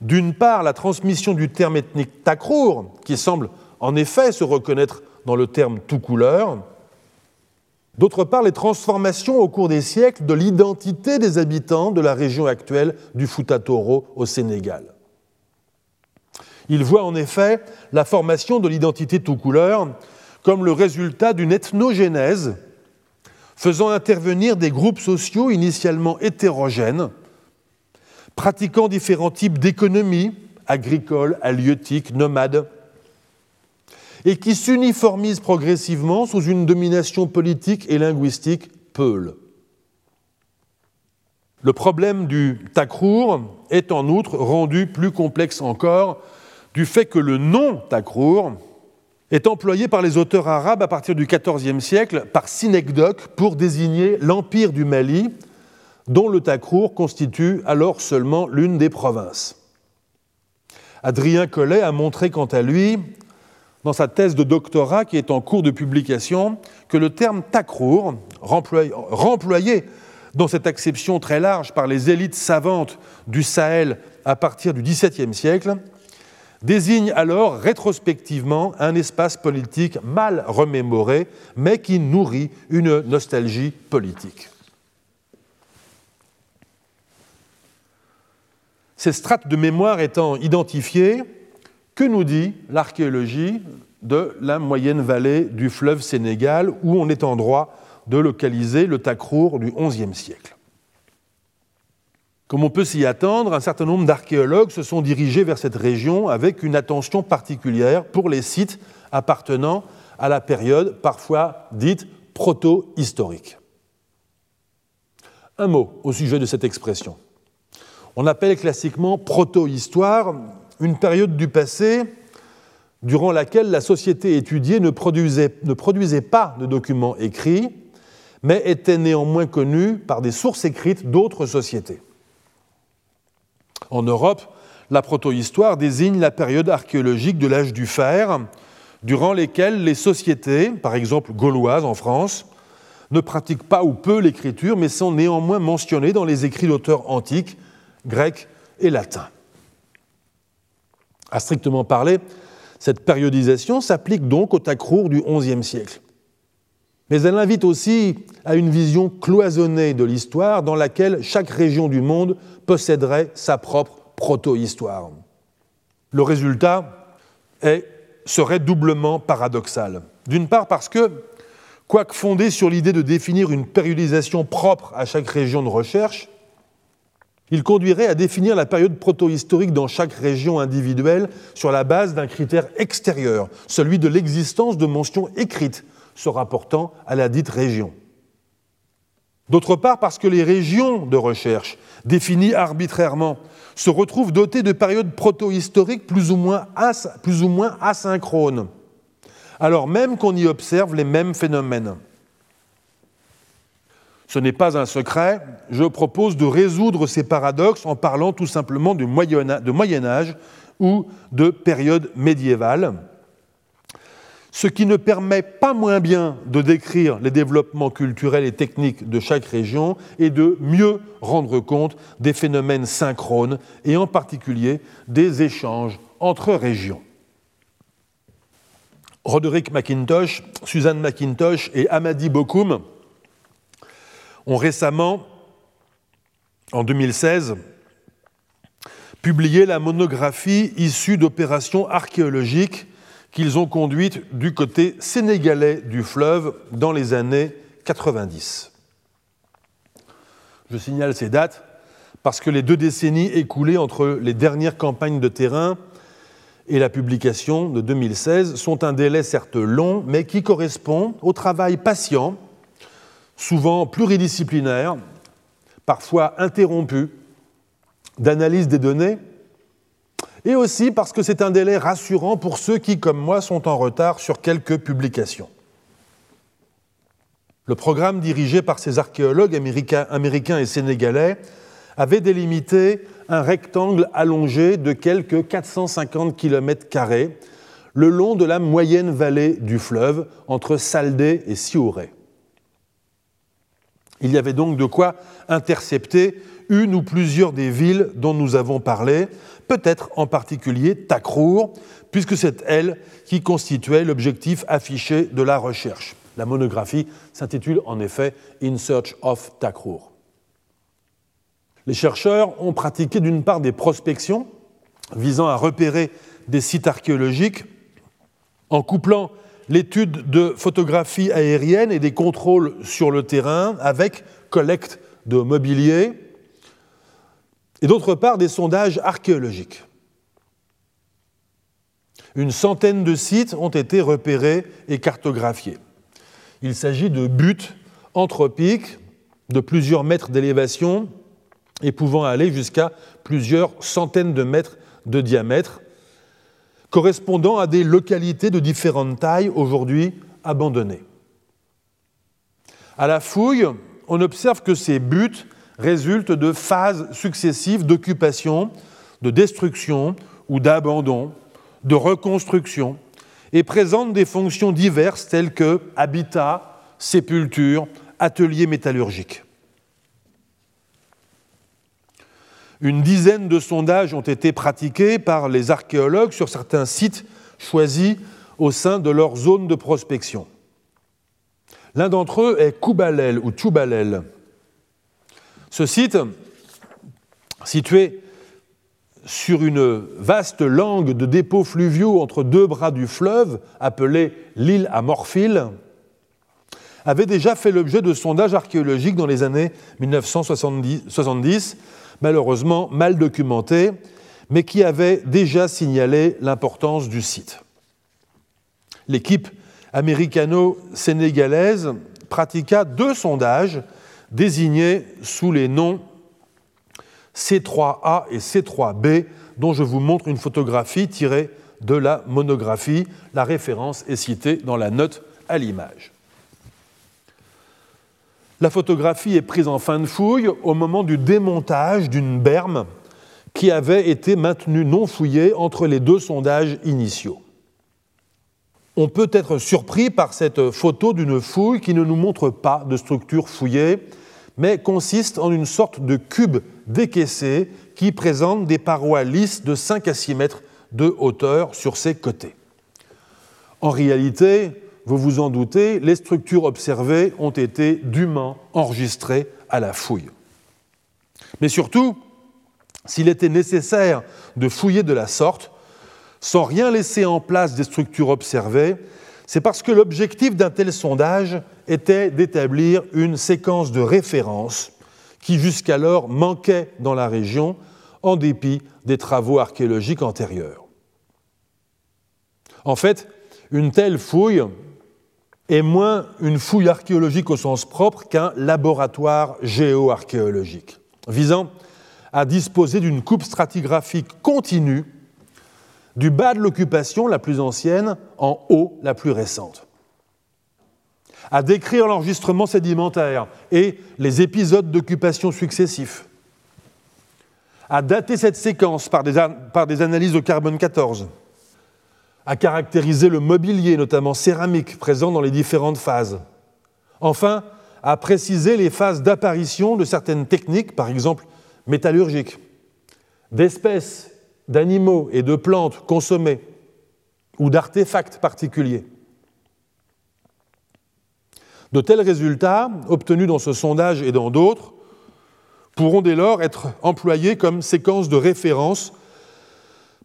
d'une part la transmission du terme ethnique takrour, qui semble en effet se reconnaître dans le terme tout couleur, D'autre part, les transformations au cours des siècles de l'identité des habitants de la région actuelle du Futatoro au Sénégal. Il voit en effet la formation de l'identité tout couleur comme le résultat d'une ethnogénèse faisant intervenir des groupes sociaux initialement hétérogènes, pratiquant différents types d'économies, agricoles, halieutiques, nomades, et qui s'uniformise progressivement sous une domination politique et linguistique peule. Le problème du takrour est en outre rendu plus complexe encore du fait que le nom takrour est employé par les auteurs arabes à partir du XIVe siècle par synecdoque pour désigner l'empire du Mali, dont le takrour constitue alors seulement l'une des provinces. Adrien Collet a montré quant à lui dans sa thèse de doctorat qui est en cours de publication que le terme takrour, remployé dans cette acception très large par les élites savantes du Sahel à partir du XVIIe siècle, désigne alors rétrospectivement un espace politique mal remémoré, mais qui nourrit une nostalgie politique. Ces strates de mémoire étant identifiées, que nous dit l'archéologie de la moyenne vallée du fleuve Sénégal, où on est en droit de localiser le Takrour du XIe siècle? Comme on peut s'y attendre, un certain nombre d'archéologues se sont dirigés vers cette région avec une attention particulière pour les sites appartenant à la période parfois dite proto-historique. Un mot au sujet de cette expression. On appelle classiquement proto-histoire une période du passé durant laquelle la société étudiée ne produisait, ne produisait pas de documents écrits, mais était néanmoins connue par des sources écrites d'autres sociétés. En Europe, la protohistoire désigne la période archéologique de l'âge du fer durant lesquelles les sociétés, par exemple gauloises en France, ne pratiquent pas ou peu l'écriture, mais sont néanmoins mentionnées dans les écrits d'auteurs antiques, grecs et latins. À strictement parler, cette périodisation s'applique donc au Takrur du XIe siècle. Mais elle invite aussi à une vision cloisonnée de l'histoire dans laquelle chaque région du monde posséderait sa propre proto-histoire. Le résultat serait doublement paradoxal. D'une part parce que, quoique fondé sur l'idée de définir une périodisation propre à chaque région de recherche, il conduirait à définir la période proto-historique dans chaque région individuelle sur la base d'un critère extérieur, celui de l'existence de mentions écrites se rapportant à la dite région. D'autre part, parce que les régions de recherche, définies arbitrairement, se retrouvent dotées de périodes proto-historiques plus, ou moins plus ou moins asynchrones, alors même qu'on y observe les mêmes phénomènes. Ce n'est pas un secret, je propose de résoudre ces paradoxes en parlant tout simplement de Moyen Âge ou de période médiévale, ce qui ne permet pas moins bien de décrire les développements culturels et techniques de chaque région et de mieux rendre compte des phénomènes synchrones et en particulier des échanges entre régions. Roderick McIntosh, Suzanne McIntosh et Amadi Bokoum ont récemment, en 2016, publié la monographie issue d'opérations archéologiques qu'ils ont conduite du côté sénégalais du fleuve dans les années 90. Je signale ces dates parce que les deux décennies écoulées entre les dernières campagnes de terrain et la publication de 2016 sont un délai certes long, mais qui correspond au travail patient, souvent pluridisciplinaire, parfois interrompu, d'analyse des données et aussi parce que c'est un délai rassurant pour ceux qui, comme moi, sont en retard sur quelques publications. Le programme dirigé par ces archéologues américains, et sénégalais avait délimité un rectangle allongé de quelques 450 km le long de la moyenne vallée du fleuve entre Saldé et Siouré. Il y avait donc de quoi intercepter une ou plusieurs des villes dont nous avons parlé, peut-être en particulier Takrur, puisque c'est elle qui constituait l'objectif affiché de la recherche. La monographie s'intitule en effet In Search of Takrur. Les chercheurs ont pratiqué d'une part des prospections visant à repérer des sites archéologiques en couplant l'étude de photographies aériennes et des contrôles sur le terrain avec collecte de mobilier, et d'autre part des sondages archéologiques. Une centaine de sites ont été repérés et cartographiés. Il s'agit de buttes anthropiques de plusieurs mètres d'élévation et pouvant aller jusqu'à plusieurs centaines de mètres de diamètre, correspondant à des localités de différentes tailles aujourd'hui abandonnées. À la fouille, on observe que ces buttes résulte de phases successives d'occupation, de destruction ou d'abandon, de reconstruction, et présente des fonctions diverses telles que habitat, sépulture, atelier métallurgique. Une dizaine de sondages ont été pratiqués par les archéologues sur certains sites choisis au sein de leur zone de prospection. L'un d'entre eux est Koubalel ou Tchoubalel, ce site, situé sur une vaste langue de dépôts fluviaux entre deux bras du fleuve, appelée l'île à avait déjà fait l'objet de sondages archéologiques dans les années 1970, malheureusement mal documentés, mais qui avaient déjà signalé l'importance du site. L'équipe américano-sénégalaise pratiqua deux sondages désignés sous les noms C3A et C3B, dont je vous montre une photographie tirée de la monographie. La référence est citée dans la note à l'image. La photographie est prise en fin de fouille au moment du démontage d'une berme qui avait été maintenue non fouillée entre les deux sondages initiaux. On peut être surpris par cette photo d'une fouille qui ne nous montre pas de structure fouillée, mais consiste en une sorte de cube décaissé qui présente des parois lisses de 5 à 6 mètres de hauteur sur ses côtés. En réalité, vous vous en doutez, les structures observées ont été dûment enregistrées à la fouille. Mais surtout, s'il était nécessaire de fouiller de la sorte, sans rien laisser en place des structures observées, c'est parce que l'objectif d'un tel sondage était d'établir une séquence de référence qui jusqu'alors manquait dans la région en dépit des travaux archéologiques antérieurs. En fait, une telle fouille est moins une fouille archéologique au sens propre qu'un laboratoire géoarchéologique, visant à disposer d'une coupe stratigraphique continue du bas de l'occupation la plus ancienne en haut la plus récente, à décrire l'enregistrement sédimentaire et les épisodes d'occupation successifs, à dater cette séquence par des, analyses de carbone 14, à caractériser le mobilier, notamment céramique, présent dans les différentes phases. Enfin, à préciser les phases d'apparition de certaines techniques, par exemple métallurgiques, d'espèces, d'animaux et de plantes consommées, ou d'artefacts particuliers. De tels résultats, obtenus dans ce sondage et dans d'autres, pourront dès lors être employés comme séquence de référence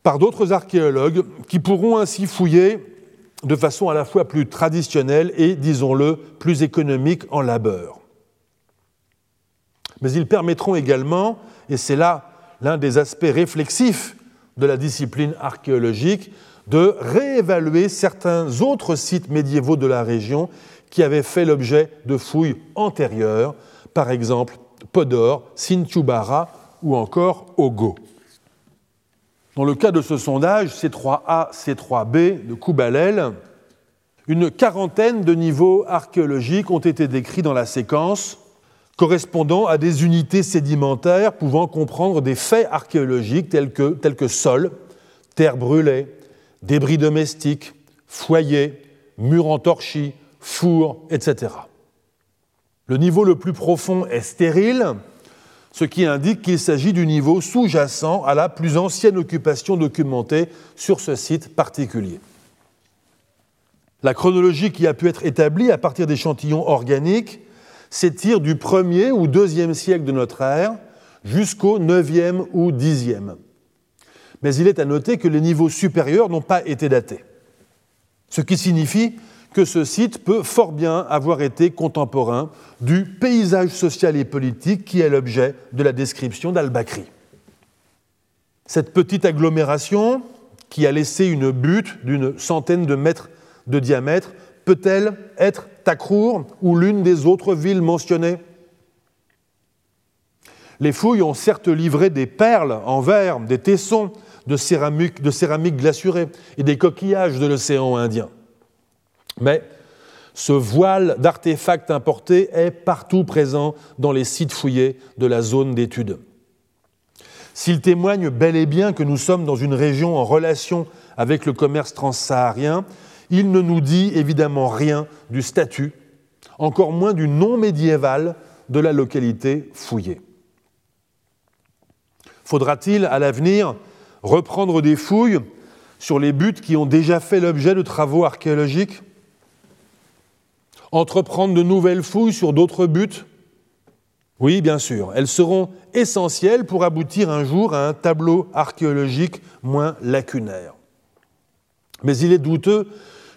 par d'autres archéologues qui pourront ainsi fouiller de façon à la fois plus traditionnelle et, disons-le, plus économique en labeur. Mais ils permettront également, et c'est là l'un des aspects réflexifs de la discipline archéologique, de réévaluer certains autres sites médiévaux de la région qui avaient fait l'objet de fouilles antérieures, par exemple Podor, Sinchubara ou encore Ogo. Dans le cas de ce sondage, C3A, C3B de Koubalel, une quarantaine de niveaux archéologiques ont été décrits dans la séquence, correspondant à des unités sédimentaires pouvant comprendre des faits archéologiques tels que, tels que sol, terre brûlée, débris domestiques, foyers, murs entorchis, fours, etc. Le niveau le plus profond est stérile, ce qui indique qu'il s'agit du niveau sous-jacent à la plus ancienne occupation documentée sur ce site particulier. La chronologie qui a pu être établie à partir d'échantillons organiques s'étire du 1er ou 2e siècle de notre ère jusqu'au 9e ou 10e. Mais il est à noter que les niveaux supérieurs n'ont pas été datés, ce qui signifie que ce site peut fort bien avoir été contemporain du paysage social et politique qui est l'objet de la description d'Al-Bakri. Cette petite agglomération, qui a laissé une butte d'une centaine de mètres de diamètre, peut-elle être Takrour ou l'une des autres villes mentionnées Les fouilles ont certes livré des perles en verre, des tessons de céramique, de céramique glaçurée et des coquillages de l'océan Indien. Mais ce voile d'artefacts importés est partout présent dans les sites fouillés de la zone d'étude. S'il témoigne bel et bien que nous sommes dans une région en relation avec le commerce transsaharien, il ne nous dit évidemment rien du statut, encore moins du nom médiéval de la localité fouillée. Faudra-t-il à l'avenir reprendre des fouilles sur les buts qui ont déjà fait l'objet de travaux archéologiques? Entreprendre de nouvelles fouilles sur d'autres buts? Oui, bien sûr. Elles seront essentielles pour aboutir un jour à un tableau archéologique moins lacunaire. Mais il est douteux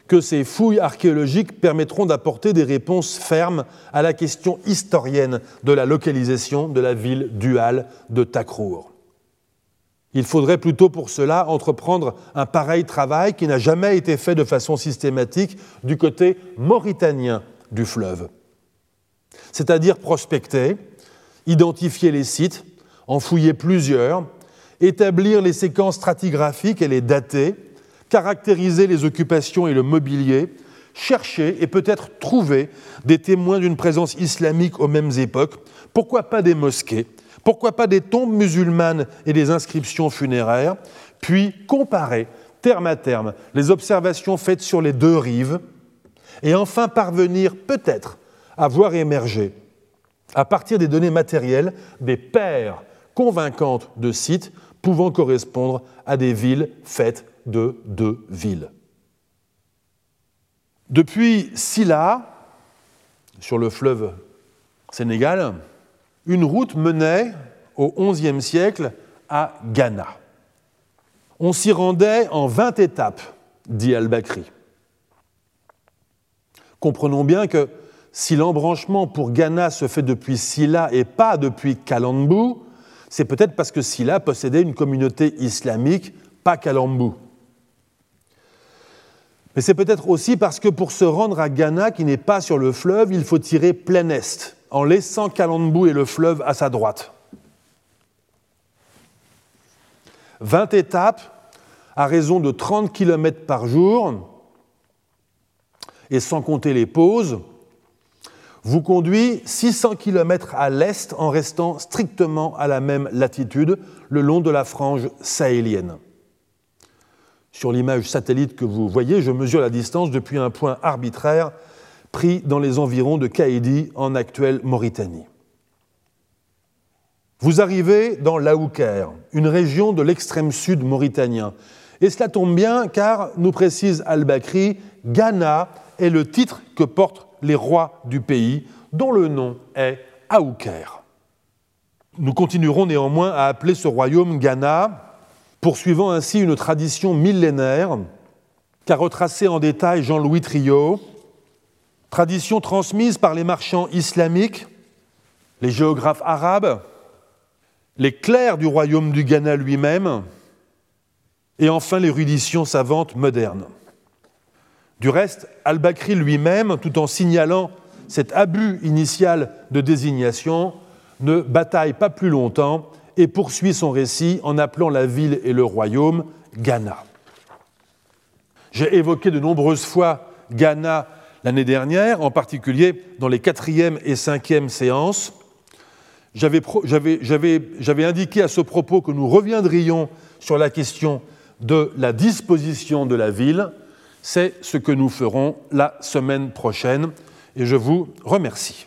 que ces fouilles archéologiques permettront d'apporter des réponses fermes à la question historienne de la localisation de la ville duale de Takrour. Il faudrait plutôt pour cela entreprendre un pareil travail qui n'a jamais été fait de façon systématique du côté mauritanien du fleuve. C'est-à-dire prospecter, identifier les sites, en fouiller plusieurs, établir les séquences stratigraphiques et les dater, caractériser les occupations et le mobilier, chercher et peut-être trouver des témoins d'une présence islamique aux mêmes époques, pourquoi pas des mosquées, pourquoi pas des tombes musulmanes et des inscriptions funéraires, puis comparer terme à terme, les observations faites sur les deux rives, et enfin parvenir peut-être à voir émerger, à partir des données matérielles, des paires convaincantes de sites pouvant correspondre à des villes faites de deux villes. Depuis Silla, sur le fleuve Sénégal, une route menait au XIe siècle à Ghana. On s'y rendait en 20 étapes, dit Al-Bakri. Comprenons bien que si l'embranchement pour Ghana se fait depuis Silla et pas depuis Kalambu, c'est peut-être parce que Silla possédait une communauté islamique, pas Kalambu. Mais c'est peut-être aussi parce que pour se rendre à Ghana, qui n'est pas sur le fleuve, il faut tirer plein est, en laissant Kalambu et le fleuve à sa droite. 20 étapes à raison de 30 km par jour, et sans compter les pauses, vous conduit 600 km à l'est en restant strictement à la même latitude le long de la frange sahélienne. Sur l'image satellite que vous voyez, je mesure la distance depuis un point arbitraire pris dans les environs de Kaïdi en actuelle Mauritanie. Vous arrivez dans l'Aouker, une région de l'extrême sud mauritanien. Et cela tombe bien car, nous précise Al-Bakri, Ghana est le titre que portent les rois du pays, dont le nom est Aouker. Nous continuerons néanmoins à appeler ce royaume Ghana, poursuivant ainsi une tradition millénaire qu'a retracée en détail Jean-Louis Trio, tradition transmise par les marchands islamiques, les géographes arabes, les clercs du royaume du Ghana lui-même, et enfin l'érudition savante moderne. Du reste, Al-Bakri lui-même, tout en signalant cet abus initial de désignation, ne bataille pas plus longtemps et poursuit son récit en appelant la ville et le royaume Ghana. J'ai évoqué de nombreuses fois Ghana l'année dernière, en particulier dans les quatrième et cinquième séances, j'avais indiqué à ce propos que nous reviendrions sur la question de la disposition de la ville. C'est ce que nous ferons la semaine prochaine et je vous remercie.